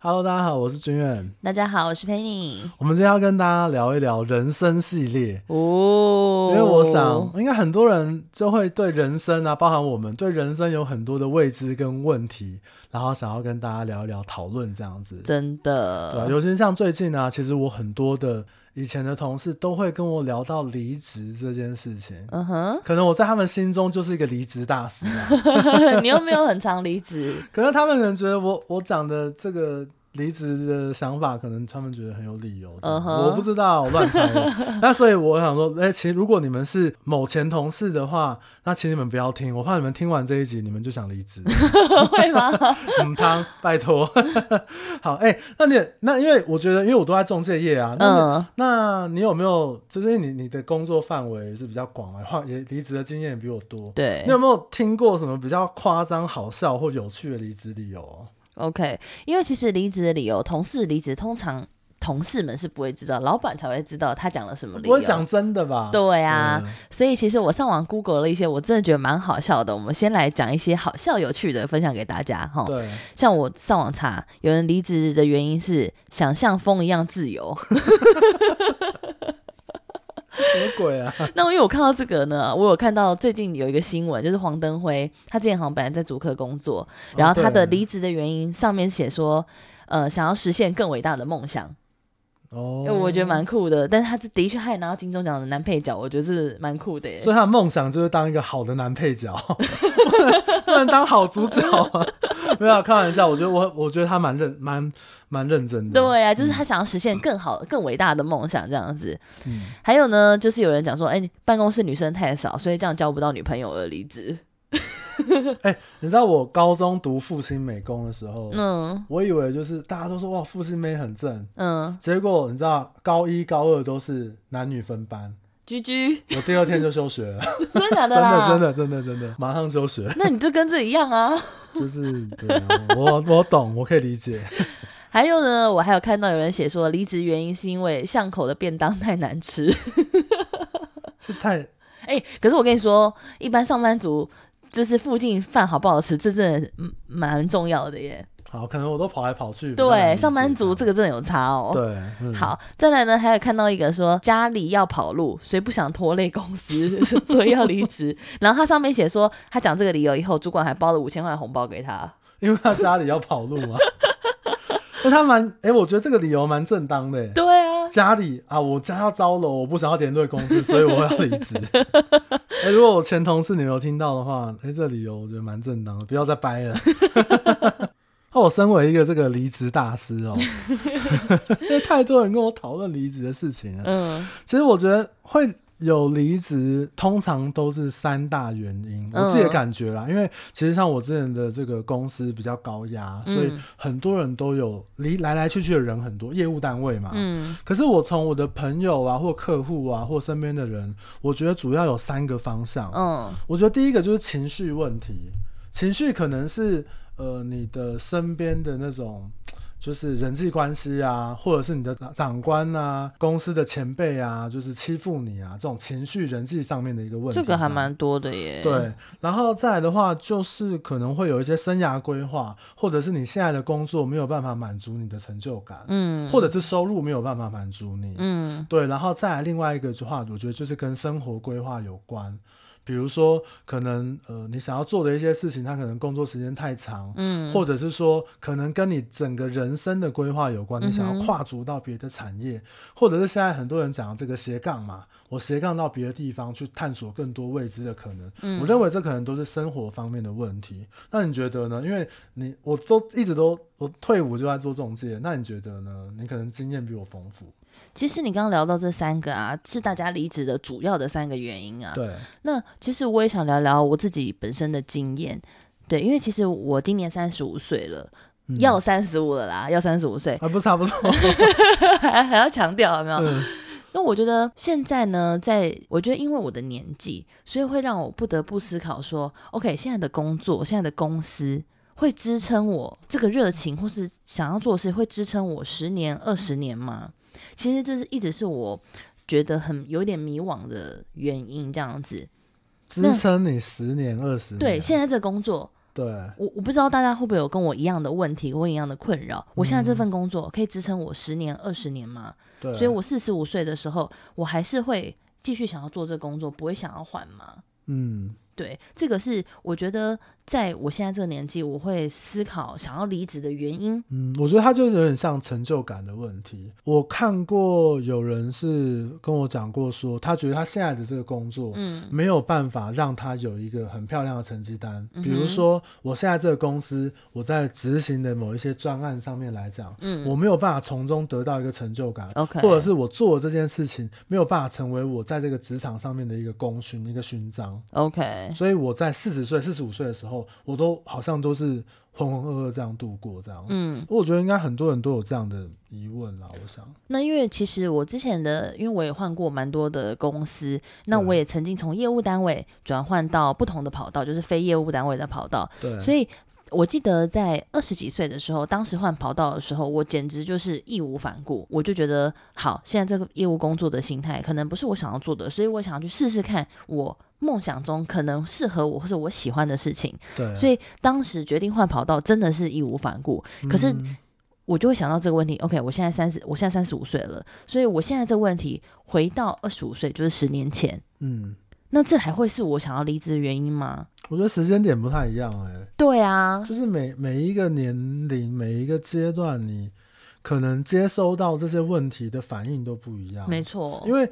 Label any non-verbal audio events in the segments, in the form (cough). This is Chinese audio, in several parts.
Hello，大家好，我是君远。大家好，我是 Penny。我们今天要跟大家聊一聊人生系列哦，因为我想，应该很多人就会对人生啊，包含我们对人生有很多的未知跟问题，然后想要跟大家聊一聊、讨论这样子。真的，对，尤其像最近啊，其实我很多的以前的同事都会跟我聊到离职这件事情。嗯哼，可能我在他们心中就是一个离职大师啊。(laughs) 你又没有很常离职，可是他们可能觉得我我讲的这个。离职的想法，可能他们觉得很有理由，uh huh. 我不知道，我乱猜。(laughs) 那所以我想说，哎、欸，其实如果你们是某前同事的话，那请你们不要听，我怕你们听完这一集，你们就想离职，(laughs) 会吗？(laughs) 嗯，他拜托。好，哎、欸，那你那因为我觉得，因为我都在中介业啊，那、uh. 那你有没有就是你你的工作范围是比较广的话，也离职的经验也比我多，对，你有没有听过什么比较夸张、好笑或有趣的离职理由？OK，因为其实离职的理由，同事离职通常同事们是不会知道，老板才会知道他讲了什么理由。不会讲真的吧？对啊，嗯、所以其实我上网 Google 了一些，我真的觉得蛮好笑的。我们先来讲一些好笑有趣的，分享给大家哈。对，像我上网查，有人离职的原因是想像风一样自由。(laughs) 什么鬼啊？(laughs) 那因为我看到这个呢，我有看到最近有一个新闻，就是黄登辉，他之前好像本来在主科工作，然后他的离职的原因上面写说，呃，想要实现更伟大的梦想。哦，我觉得蛮酷的，但是他这的确还拿到金钟奖的男配角，我觉得是蛮酷的耶。所以他的梦想就是当一个好的男配角，(laughs) 不能当好主角啊。没有开玩笑，我觉得我我觉得他蛮认蛮蛮认真的。对啊，就是他想要实现更好、更伟大的梦想这样子。嗯，还有呢，就是有人讲说，哎、欸，办公室女生太少，所以这样交不到女朋友而离职。(laughs) 哎、欸，你知道我高中读复兴美工的时候，嗯，我以为就是大家都说哇，复兴美很正，嗯，结果你知道高一高二都是男女分班居居我第二天就休学了，(laughs) 真的假的？真的真的真的真的，马上休学。(laughs) 那你就跟这一样啊，就是对啊，我我懂，我可以理解。还有呢，我还有看到有人写说离职原因是因为巷口的便当太难吃，是太哎、欸，可是我跟你说，一般上班族。就是附近饭好不好吃，这真的蛮重要的耶。好，可能我都跑来跑去。对，上班族这个真的有差哦。对，嗯、好，再来呢，还有看到一个说家里要跑路，所以不想拖累公司，(laughs) 所以要离职。然后他上面写说，他讲这个理由以后，主管还包了五千块红包给他，(laughs) 因为他家里要跑路嘛。那他蛮哎、欸，我觉得这个理由蛮正当的。对啊，家里啊，我家要招了，我不想要连累公司，所以我要离职。哎、欸，如果我前同事你没有听到的话，哎、欸，这个理由我觉得蛮正当的，不要再掰了。那 (laughs) 我身为一个这个离职大师哦、喔，(laughs) 因为太多人跟我讨论离职的事情了。嗯，其实我觉得会。有离职，通常都是三大原因，我自己的感觉啦。嗯、因为其实像我之前的这个公司比较高压，嗯、所以很多人都有离来来去去的人很多，业务单位嘛。嗯。可是我从我的朋友啊，或客户啊，或身边的人，我觉得主要有三个方向。嗯。我觉得第一个就是情绪问题，情绪可能是呃你的身边的那种。就是人际关系啊，或者是你的长官啊，公司的前辈啊，就是欺负你啊，这种情绪人际上面的一个问题，这个还蛮多的耶。对，然后再来的话，就是可能会有一些生涯规划，或者是你现在的工作没有办法满足你的成就感，嗯，或者是收入没有办法满足你，嗯，对，然后再来另外一个的话，我觉得就是跟生活规划有关。比如说，可能呃，你想要做的一些事情，它可能工作时间太长，嗯，或者是说，可能跟你整个人生的规划有关，你想要跨足到别的产业，嗯、或者是现在很多人讲的这个斜杠嘛，我斜杠到别的地方去探索更多未知的可能。嗯，我认为这可能都是生活方面的问题。那你觉得呢？因为你我都一直都我退伍就在做中介，那你觉得呢？你可能经验比我丰富。其实你刚刚聊到这三个啊，是大家离职的主要的三个原因啊。对。那其实我也想聊聊我自己本身的经验，对，因为其实我今年三十五岁了，嗯、要三十五了啦，要三十五岁，还不差不多，还 (laughs) 还要强调有没有？嗯、因为我觉得现在呢，在我觉得因为我的年纪，所以会让我不得不思考说，OK，现在的工作，现在的公司会支撑我这个热情，或是想要做的事，会支撑我十年、二十年吗？其实这是一直是我觉得很有点迷惘的原因，这样子支撑你十年二十年。对，现在这工作对，我我不知道大家会不会有跟我一样的问题，跟我一样的困扰。我现在这份工作可以支撑我十年、二十年吗？对，所以我四十五岁的时候，我还是会继续想要做这工作，不会想要换吗？嗯。对，这个是我觉得在我现在这个年纪，我会思考想要离职的原因。嗯，我觉得他就有点像成就感的问题。我看过有人是跟我讲过说，他觉得他现在的这个工作，嗯，没有办法让他有一个很漂亮的成绩单。嗯、比如说，我现在这个公司，我在执行的某一些专案上面来讲，嗯，我没有办法从中得到一个成就感。OK，或者是我做这件事情没有办法成为我在这个职场上面的一个功勋、一个勋章。OK。所以我在四十岁、四十五岁的时候，我都好像都是浑浑噩噩这样度过，这样。嗯，我觉得应该很多人都有这样的疑问啦。我想，那因为其实我之前的，因为我也换过蛮多的公司，那我也曾经从业务单位转换到不同的跑道，就是非业务单位的跑道。对，所以我记得在二十几岁的时候，当时换跑道的时候，我简直就是义无反顾，我就觉得好，现在这个业务工作的心态可能不是我想要做的，所以我想要去试试看我。梦想中可能适合我或者我喜欢的事情，对，所以当时决定换跑道，真的是义无反顾。可是我就会想到这个问题、嗯、，OK，我现在三十，我现在三十五岁了，所以我现在这个问题回到二十五岁，就是十年前，嗯，那这还会是我想要离职的原因吗？我觉得时间点不太一样、欸，哎，对啊，就是每每一个年龄、每一个阶段，你可能接收到这些问题的反应都不一样，没错，因为。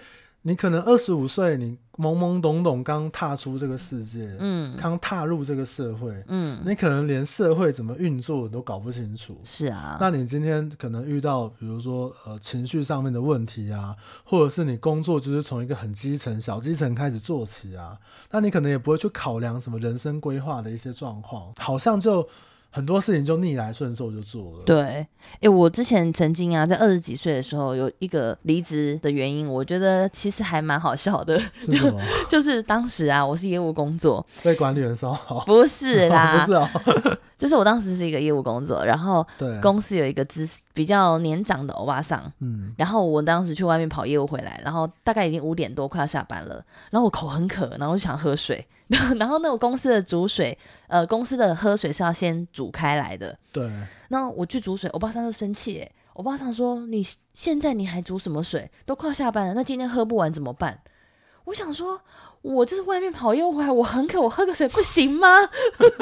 你可能二十五岁，你懵懵懂懂刚踏出这个世界，嗯，刚踏入这个社会，嗯，你可能连社会怎么运作都搞不清楚。是啊，那你今天可能遇到，比如说呃情绪上面的问题啊，或者是你工作就是从一个很基层、小基层开始做起啊，那你可能也不会去考量什么人生规划的一些状况，好像就。很多事情就逆来顺受就做了。对，哎、欸，我之前曾经啊，在二十几岁的时候，有一个离职的原因，我觉得其实还蛮好笑的。是什么？(laughs) 就是当时啊，我是业务工作，被管理员骚扰。不是啦，(laughs) 不是哦。(laughs) 就是我当时是一个业务工作，然后公司有一个资比较年长的欧巴桑，嗯，然后我当时去外面跑业务回来，然后大概已经五点多快要下班了，然后我口很渴，然后我就想喝水，(laughs) 然后那个公司的煮水，呃，公司的喝水是要先煮开来的，对，那我去煮水，我爸上就生气，哎，我爸上说，你现在你还煮什么水？都快要下班了，那今天喝不完怎么办？我想说。我就是外面跑又回来，我很渴，我喝个水不行吗？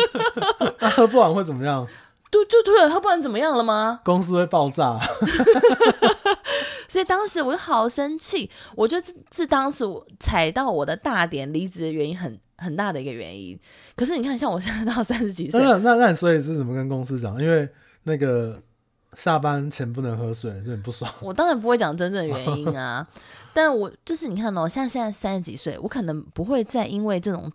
(laughs) 那喝不完会怎么样？(laughs) 对，就对了，喝不完怎么样了吗？公司会爆炸。所以当时我就好生气，我觉得这是当时我踩到我的大点离职的原因很很大的一个原因。可是你看，像我现在到 (laughs) 三十几岁，那那那你所以是怎么跟公司讲？因为那个下班前不能喝水，就很不爽。我当然不会讲真正的原因啊。(laughs) 但我就是你看哦，像现在三十几岁，我可能不会再因为这种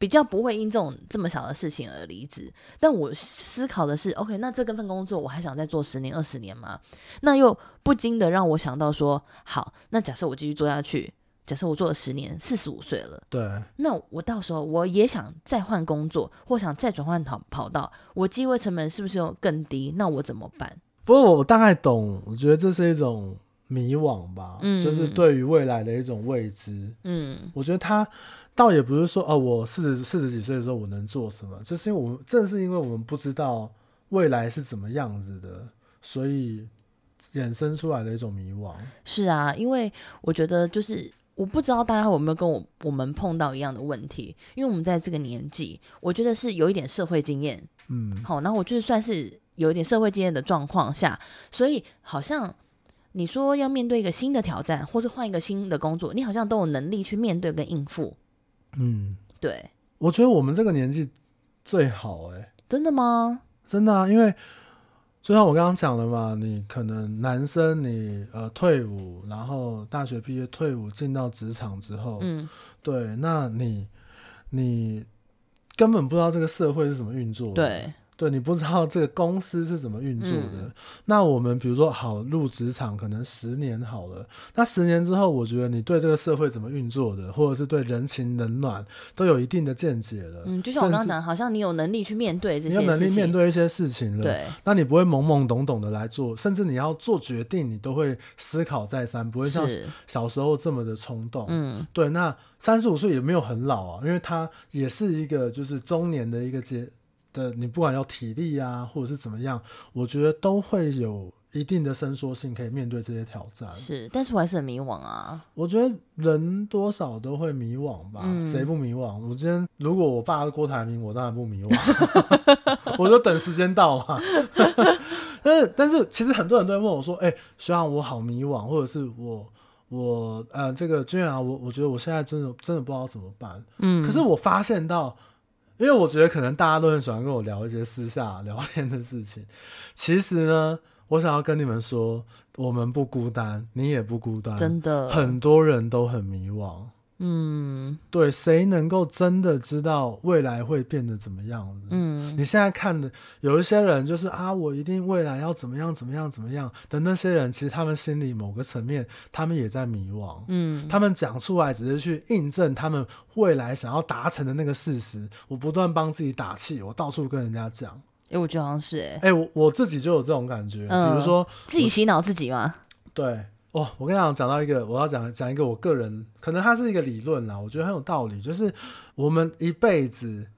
比较不会因这种这么小的事情而离职。但我思考的是，OK，那这份工作我还想再做十年、二十年吗？那又不禁的让我想到说，好，那假设我继续做下去，假设我做了十年，四十五岁了，对，那我到时候我也想再换工作，或想再转换跑跑道，我机会成本是不是又更低？那我怎么办？不过我大概懂，我觉得这是一种。迷惘吧，嗯，就是对于未来的一种未知。嗯，我觉得他倒也不是说，哦，我四十四十几岁的时候我能做什么，就是因为我们正是因为我们不知道未来是怎么样子的，所以衍生出来的一种迷惘。是啊，因为我觉得就是我不知道大家有没有跟我我们碰到一样的问题，因为我们在这个年纪，我觉得是有一点社会经验。嗯，好，然后我就是算是有一点社会经验的状况下，所以好像。你说要面对一个新的挑战，或是换一个新的工作，你好像都有能力去面对跟应付。嗯，对，我觉得我们这个年纪最好哎、欸。真的吗？真的啊，因为就像我刚刚讲的嘛，你可能男生你呃退伍，然后大学毕业退伍进到职场之后，嗯，对，那你你根本不知道这个社会是怎么运作的。对。对，你不知道这个公司是怎么运作的。嗯、那我们比如说，好入职场，可能十年好了。那十年之后，我觉得你对这个社会怎么运作的，或者是对人情冷暖，都有一定的见解了。嗯，就像我刚刚讲，好像你有能力去面对这些事情，你有能力面对一些事情了。对，那你不会懵懵懂懂的来做，甚至你要做决定，你都会思考再三，不会像小时候这么的冲动。嗯，对。那三十五岁也没有很老啊，因为他也是一个就是中年的一个阶。的，你不管要体力啊，或者是怎么样，我觉得都会有一定的伸缩性，可以面对这些挑战。是，但是我还是很迷惘啊。我觉得人多少都会迷惘吧，谁、嗯、不迷惘？我今天如果我爸是郭台铭，我当然不迷惘，(laughs) (laughs) 我就等时间到嘛。(laughs) 但是，但是，其实很多人都在问我说：“哎、欸，学长，我好迷惘，或者是我，我，呃，这个君啊，我，我觉得我现在真的，真的不知道怎么办。”嗯，可是我发现到，因为我觉得可能大家都很喜欢跟我聊一些私下聊天的事情。其实呢，我想要跟你们说，我们不孤单，你也不孤单，真的，很多人都很迷惘。嗯，对，谁能够真的知道未来会变得怎么样？嗯，你现在看的有一些人，就是啊，我一定未来要怎么样，怎么样，怎么样的那些人，其实他们心里某个层面，他们也在迷惘。嗯，他们讲出来只是去印证他们未来想要达成的那个事实。我不断帮自己打气，我到处跟人家讲。哎、欸，我觉得好像是哎、欸，哎、欸，我我自己就有这种感觉，嗯、比如说自己洗脑自己吗？对。哦，我跟你讲，讲到一个，我要讲讲一个我个人，可能它是一个理论啦，我觉得很有道理。就是我们一辈子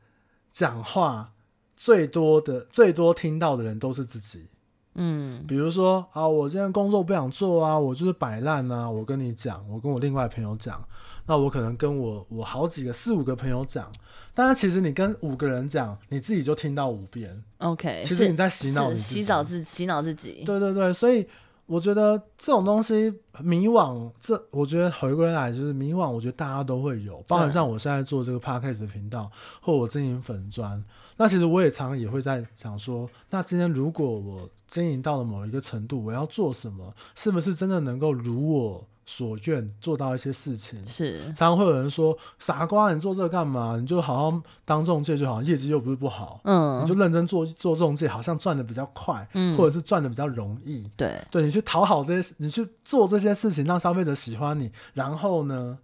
讲话最多的、最多听到的人都是自己。嗯，比如说啊，我今天工作不想做啊，我就是摆烂啊。我跟你讲，我跟我另外朋友讲，那我可能跟我我好几个四五个朋友讲，但是其实你跟五个人讲，你自己就听到五遍。OK，其实你在洗脑，洗澡自洗脑自己。对对对，所以。我觉得这种东西迷惘，这我觉得回归来就是迷惘。我觉得大家都会有，包含像我现在做这个 podcast 的频道，或我经营粉砖。那其实我也常常也会在想说，那今天如果我经营到了某一个程度，我要做什么？是不是真的能够如我所愿做到一些事情？是，常常会有人说：“傻瓜，你做这个干嘛？你就好好当中介就好，业绩又不是不好，嗯，你就认真做做中介，好像赚的比较快，嗯，或者是赚的比较容易，对，对你去讨好这些，你去做这些事情，让消费者喜欢你，然后呢，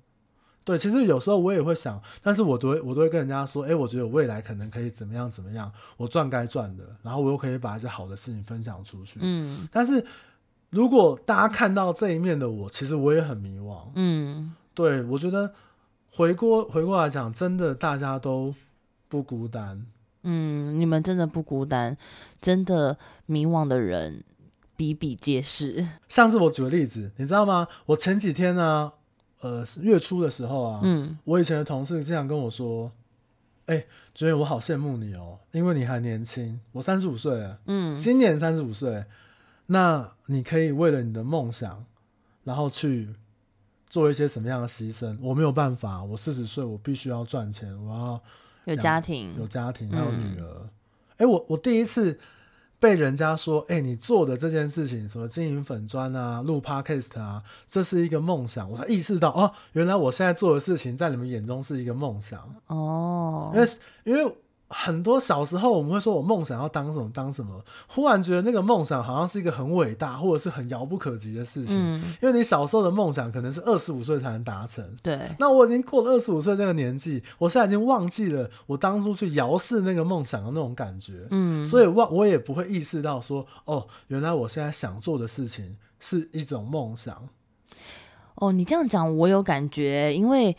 对，其实有时候我也会想，但是我都会我都会跟人家说，哎，我觉得我未来可能可以怎么样怎么样，我赚该赚的，然后我又可以把一些好的事情分享出去，嗯，但是。如果大家看到这一面的我，其实我也很迷惘。嗯，对，我觉得回过回过来讲，真的大家都不孤单。嗯，你们真的不孤单，真的迷惘的人比比皆是。像是我举个例子，你知道吗？我前几天呢，呃，月初的时候啊，嗯，我以前的同事经常跟我说：“哎、欸，觉得我好羡慕你哦，因为你还年轻，我三十五岁了，嗯，今年三十五岁。”那你可以为了你的梦想，然后去做一些什么样的牺牲？我没有办法，我四十岁，我必须要赚钱，我要有家庭，有家庭，还有女儿。哎、嗯欸，我我第一次被人家说，哎、欸，你做的这件事情，什么经营粉砖啊，录 podcast 啊，这是一个梦想，我才意识到，哦，原来我现在做的事情，在你们眼中是一个梦想。哦，因为因为。很多小时候我们会说，我梦想要当什么当什么，忽然觉得那个梦想好像是一个很伟大或者是很遥不可及的事情。嗯，因为你小时候的梦想可能是二十五岁才能达成。对。那我已经过了二十五岁这个年纪，我现在已经忘记了我当初去遥视那个梦想的那种感觉。嗯。所以忘我也不会意识到说，哦，原来我现在想做的事情是一种梦想。哦，你这样讲我有感觉，因为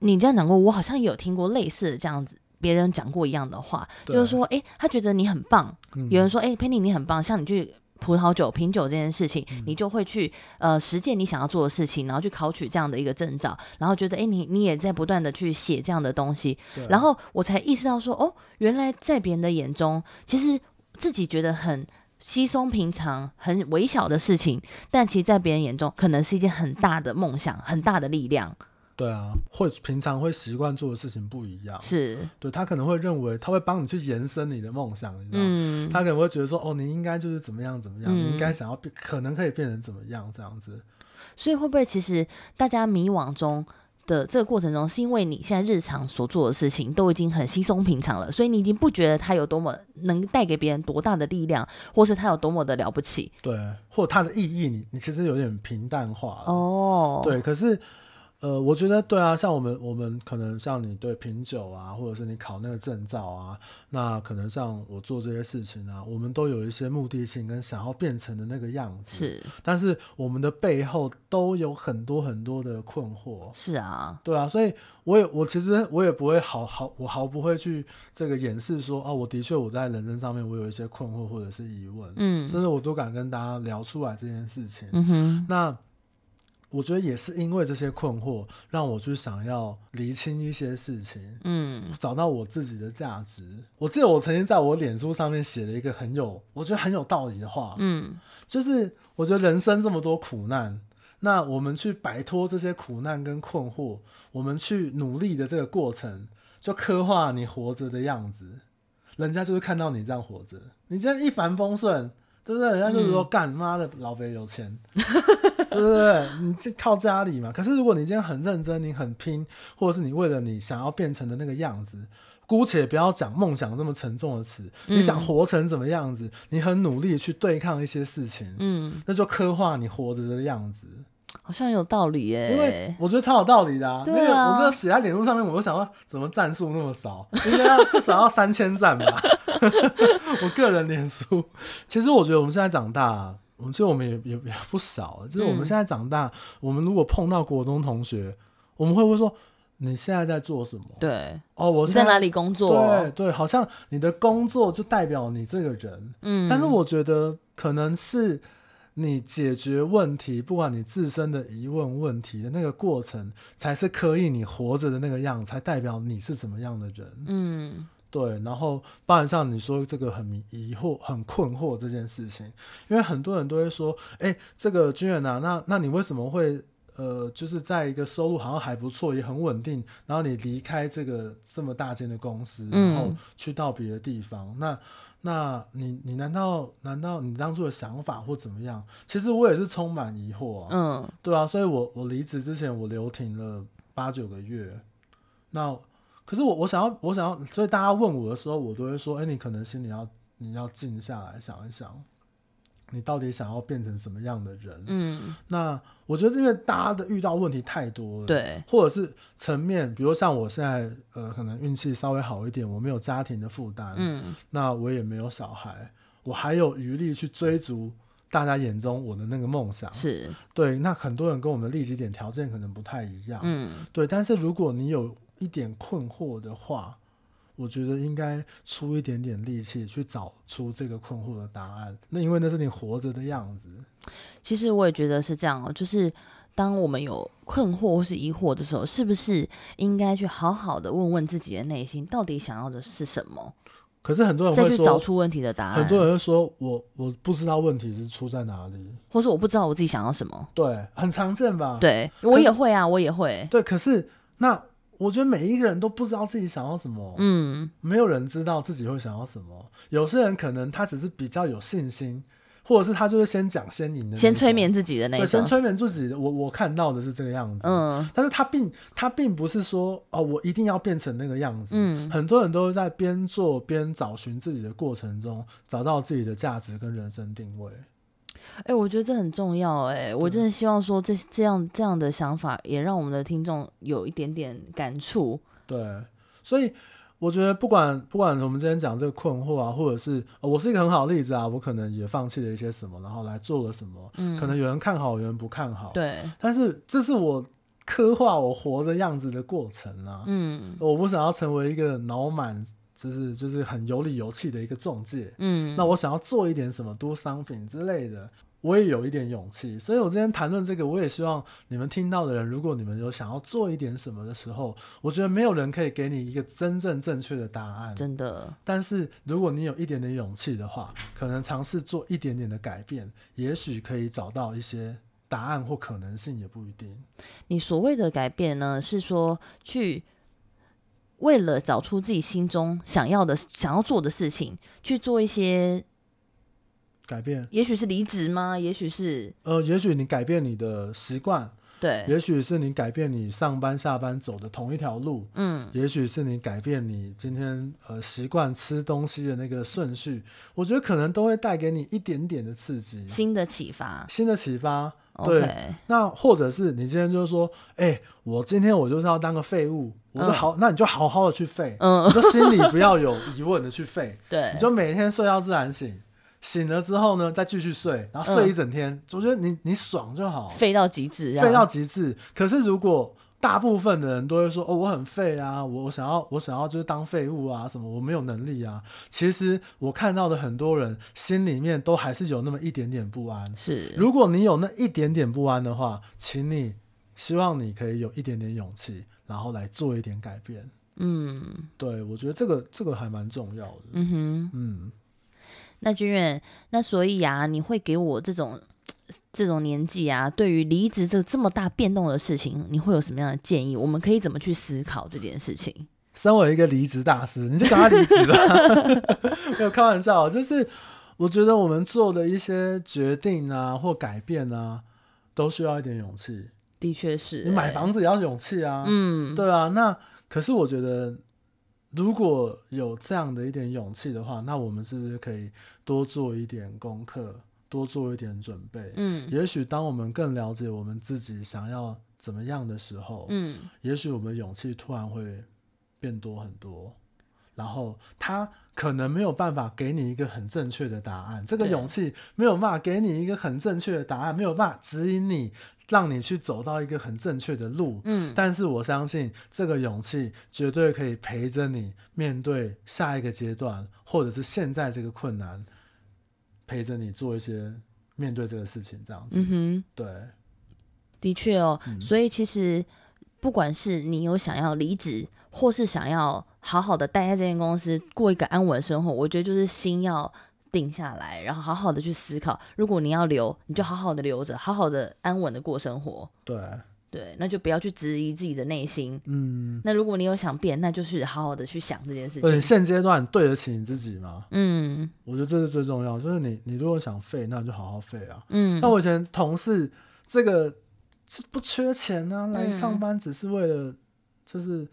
你这样讲过，我好像也有听过类似的这样子。别人讲过一样的话，就是说，哎，他觉得你很棒。嗯、有人说，哎，Penny 你很棒，像你去葡萄酒品酒这件事情，嗯、你就会去呃实践你想要做的事情，然后去考取这样的一个证照，然后觉得，哎，你你也在不断的去写这样的东西，然后我才意识到说，哦，原来在别人的眼中，其实自己觉得很稀松平常、很微小的事情，但其实在别人眼中，可能是一件很大的梦想、很大的力量。对啊，会平常会习惯做的事情不一样，是对他可能会认为他会帮你去延伸你的梦想，你知道吗？嗯，他可能会觉得说，哦，你应该就是怎么样怎么样，嗯，你应该想要变，可能可以变成怎么样这样子。所以会不会其实大家迷惘中的这个过程中，是因为你现在日常所做的事情都已经很稀松平常了，所以你已经不觉得它有多么能带给别人多大的力量，或是它有多么的了不起？对，或者它的意义你，你你其实有点平淡化了。哦，对，可是。呃，我觉得对啊，像我们我们可能像你对品酒啊，或者是你考那个证照啊，那可能像我做这些事情啊，我们都有一些目的性跟想要变成的那个样子。是，但是我们的背后都有很多很多的困惑。是啊，对啊，所以我也我其实我也不会好好我毫不会去这个掩饰说啊，我的确我在人生上面我有一些困惑或者是疑问，嗯，甚至我都敢跟大家聊出来这件事情。嗯哼，那。我觉得也是因为这些困惑，让我去想要厘清一些事情，嗯，找到我自己的价值。我记得我曾经在我脸书上面写了一个很有，我觉得很有道理的话，嗯，就是我觉得人生这么多苦难，那我们去摆脱这些苦难跟困惑，我们去努力的这个过程，就刻画你活着的样子。人家就是看到你这样活着，你这样一帆风顺。对不对？人家就是说，干妈、嗯、的老北有钱，对不对？你就靠家里嘛。可是如果你今天很认真，你很拼，或者是你为了你想要变成的那个样子，姑且不要讲梦想这么沉重的词，嗯、你想活成什么样子？你很努力去对抗一些事情，嗯，那就刻画你活着的样子。好像有道理耶，因为我觉得超有道理的啊。啊那个我这个写在脸书上面，我就想说，怎么赞数那么少？应该要至少要三千赞吧。(laughs) 我个人脸书，其实我觉得我们现在长大，我们其实我们也也也不少。就是我们现在长大，嗯、我们如果碰到国中同学，我们会不会说你现在在做什么？对，哦，我在，在哪里工作？对对，好像你的工作就代表你这个人。嗯，但是我觉得可能是。你解决问题，不管你自身的疑问问题的那个过程，才是可以你活着的那个样，才代表你是什么样的人。嗯，对。然后，包含像你说这个很疑惑、很困惑这件事情，因为很多人都会说：“哎、欸，这个军人啊，那那你为什么会呃，就是在一个收入好像还不错、也很稳定，然后你离开这个这么大间的公司，然后去到别的地方？嗯、那？”那你你难道难道你当初的想法或怎么样？其实我也是充满疑惑啊。嗯，对啊，所以我我离职之前我留停了八九个月。那可是我我想要我想要，所以大家问我的时候，我都会说：哎、欸，你可能心里要你要静下来想一想。你到底想要变成什么样的人？嗯，那我觉得因为大家的遇到问题太多了，对，或者是层面，比如像我现在，呃，可能运气稍微好一点，我没有家庭的负担，嗯，那我也没有小孩，我还有余力去追逐大家眼中我的那个梦想，是对。那很多人跟我们的立基点条件可能不太一样，嗯，对。但是如果你有一点困惑的话，我觉得应该出一点点力气去找出这个困惑的答案。那因为那是你活着的样子。其实我也觉得是这样哦，就是当我们有困惑或是疑惑的时候，是不是应该去好好的问问自己的内心，到底想要的是什么？可是很多人会，再去找出问题的答案。很多人会说我我不知道问题是出在哪里，或是我不知道我自己想要什么。对，很常见吧？对，我也会啊，我也会。对，可是那。我觉得每一个人都不知道自己想要什么，嗯，没有人知道自己会想要什么。有些人可能他只是比较有信心，或者是他就是先讲先赢的，先催眠自己的那种，对，先催眠自己。我我看到的是这个样子，嗯，但是他并他并不是说哦，我一定要变成那个样子。嗯，很多人都在边做边找寻自己的过程中，找到自己的价值跟人生定位。哎、欸，我觉得这很重要。哎，对我真的希望说这这样这样的想法也让我们的听众有一点点感触。对，所以我觉得不管不管我们今天讲这个困惑啊，或者是我是一个很好的例子啊，我可能也放弃了一些什么，然后来做了什么。嗯，可能有人看好，有人不看好。对，但是这是我刻画我活的样子的过程啊。嗯，我不想要成为一个脑满。就是就是很有理有气的一个中介，嗯，那我想要做一点什么，do something 之类的，我也有一点勇气，所以我今天谈论这个，我也希望你们听到的人，如果你们有想要做一点什么的时候，我觉得没有人可以给你一个真正正确的答案，真的。但是如果你有一点点勇气的话，可能尝试做一点点的改变，也许可以找到一些答案或可能性，也不一定。你所谓的改变呢，是说去。为了找出自己心中想要的、想要做的事情，去做一些改变，也许是离职吗？也许是呃，也许你改变你的习惯，对，也许是你改变你上班下班走的同一条路，嗯，也许是你改变你今天呃习惯吃东西的那个顺序，我觉得可能都会带给你一点点的刺激，新的启发，新的启发。对.那或者是你今天就是说，哎、欸，我今天我就是要当个废物，我说好，嗯、那你就好好的去废，嗯，你就心里不要有疑问的去废，(laughs) 对，你就每天睡到自然醒，醒了之后呢，再继续睡，然后睡一整天，嗯、我觉得你你爽就好，废到极致，废到极致。可是如果大部分的人都会说：“哦，我很废啊，我想要，我想要就是当废物啊，什么我没有能力啊。”其实我看到的很多人心里面都还是有那么一点点不安。是，如果你有那一点点不安的话，请你希望你可以有一点点勇气，然后来做一点改变。嗯，对，我觉得这个这个还蛮重要的。嗯哼，嗯，那君远，那所以啊，你会给我这种。(tsk) 这种年纪啊，对于离职这这么大变动的事情，你会有什么样的建议？我们可以怎么去思考这件事情？身为一个离职大师，你就赶快离职吧。(laughs) 没有开玩笑，就是我觉得我们做的一些决定啊，或改变啊，都需要一点勇气。的确是、欸，你买房子也要勇气啊。嗯，对啊。那可是我觉得，如果有这样的一点勇气的话，那我们是不是可以多做一点功课？多做一点准备，嗯，也许当我们更了解我们自己想要怎么样的时候，嗯，也许我们的勇气突然会变多很多。然后他可能没有办法给你一个很正确的答案，这个勇气没有办法给你一个很正确的答案，没有办法指引你，让你去走到一个很正确的路，嗯，但是我相信这个勇气绝对可以陪着你面对下一个阶段，或者是现在这个困难。陪着你做一些面对这个事情，这样子，嗯哼，对，的确哦，嗯，所以其实不管是你有想要离职，或是想要好好的待在这间公司过一个安稳的生活，我觉得就是心要定下来，然后好好的去思考，如果你要留，你就好好的留着，好好的安稳的过生活，对。对，那就不要去质疑自己的内心。嗯，那如果你有想变，那就是好好的去想这件事情。对，现阶段对得起你自己吗？嗯，我觉得这是最重要。就是你，你如果想废，那就好好废啊。嗯，像我以前同事，这个不缺钱啊，来上班只是为了就是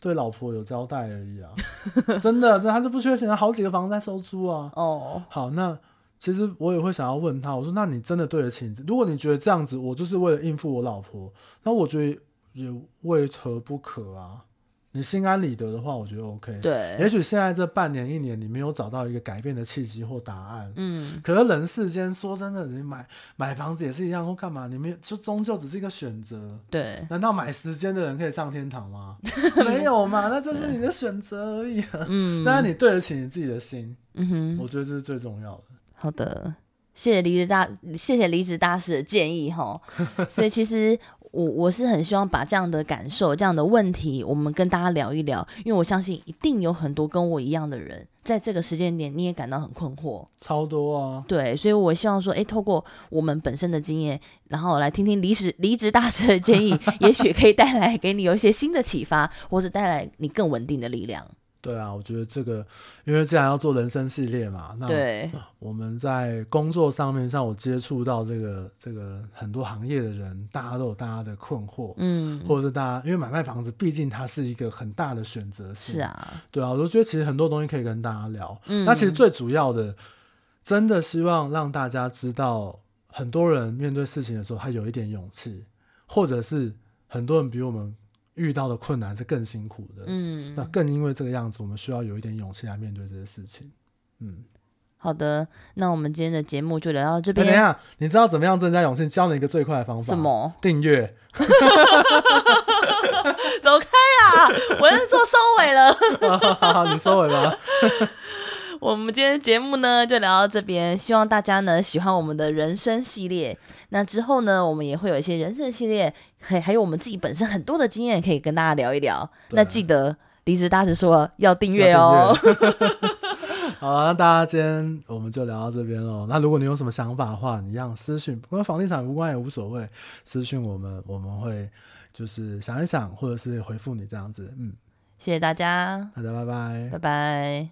对老婆有交代而已啊。(laughs) 真的，这他就不缺钱，好几个房子在收租啊。哦，好，那。其实我也会想要问他，我说：“那你真的对得起？如果你觉得这样子，我就是为了应付我老婆，那我觉得也为何不可啊？你心安理得的话，我觉得 OK。对，也许现在这半年一年，你没有找到一个改变的契机或答案。嗯，可是人世间说真的，你买买房子也是一样，或干嘛？你没有，就终究只是一个选择。对，难道买时间的人可以上天堂吗？(laughs) 没有嘛，那这是你的选择而已啊。(laughs) 嗯，当然你对得起你自己的心。嗯哼，我觉得这是最重要的。”好的，谢谢离职大，谢谢离职大师的建议哈。所以其实我我是很希望把这样的感受、这样的问题，我们跟大家聊一聊，因为我相信一定有很多跟我一样的人，在这个时间点你也感到很困惑，超多啊。对，所以我希望说，哎，透过我们本身的经验，然后来听听离职离职大师的建议，(laughs) 也许可以带来给你有一些新的启发，或是带来你更稳定的力量。对啊，我觉得这个，因为既然要做人生系列嘛，那我们在工作上面，像我接触到这个这个很多行业的人，大家都有大家的困惑，嗯，或者是大家因为买卖房子，毕竟它是一个很大的选择性，是啊，对啊，我就觉得其实很多东西可以跟大家聊，嗯，那其实最主要的，真的希望让大家知道，很多人面对事情的时候，他有一点勇气，或者是很多人比我们。遇到的困难是更辛苦的，嗯，那更因为这个样子，我们需要有一点勇气来面对这些事情，嗯，好的，那我们今天的节目就聊到这边。等一下，你知道怎么样增加勇气？教你一个最快的方法，什么？订阅。(laughs) 走开啊！我要做收尾了。(laughs) 好好，你收尾吧。(laughs) (laughs) 我们今天节目呢就聊到这边，希望大家呢喜欢我们的人生系列。那之后呢，我们也会有一些人生系列，还还有我们自己本身很多的经验可以跟大家聊一聊。那记得离职大师说要订阅哦。好啊，那大家今天我们就聊到这边喽。那如果你有什么想法的话，你让私讯，跟房地产无关也无所谓，私讯我们，我们会就是想一想，或者是回复你这样子。嗯，谢谢大家，大家拜拜，拜拜。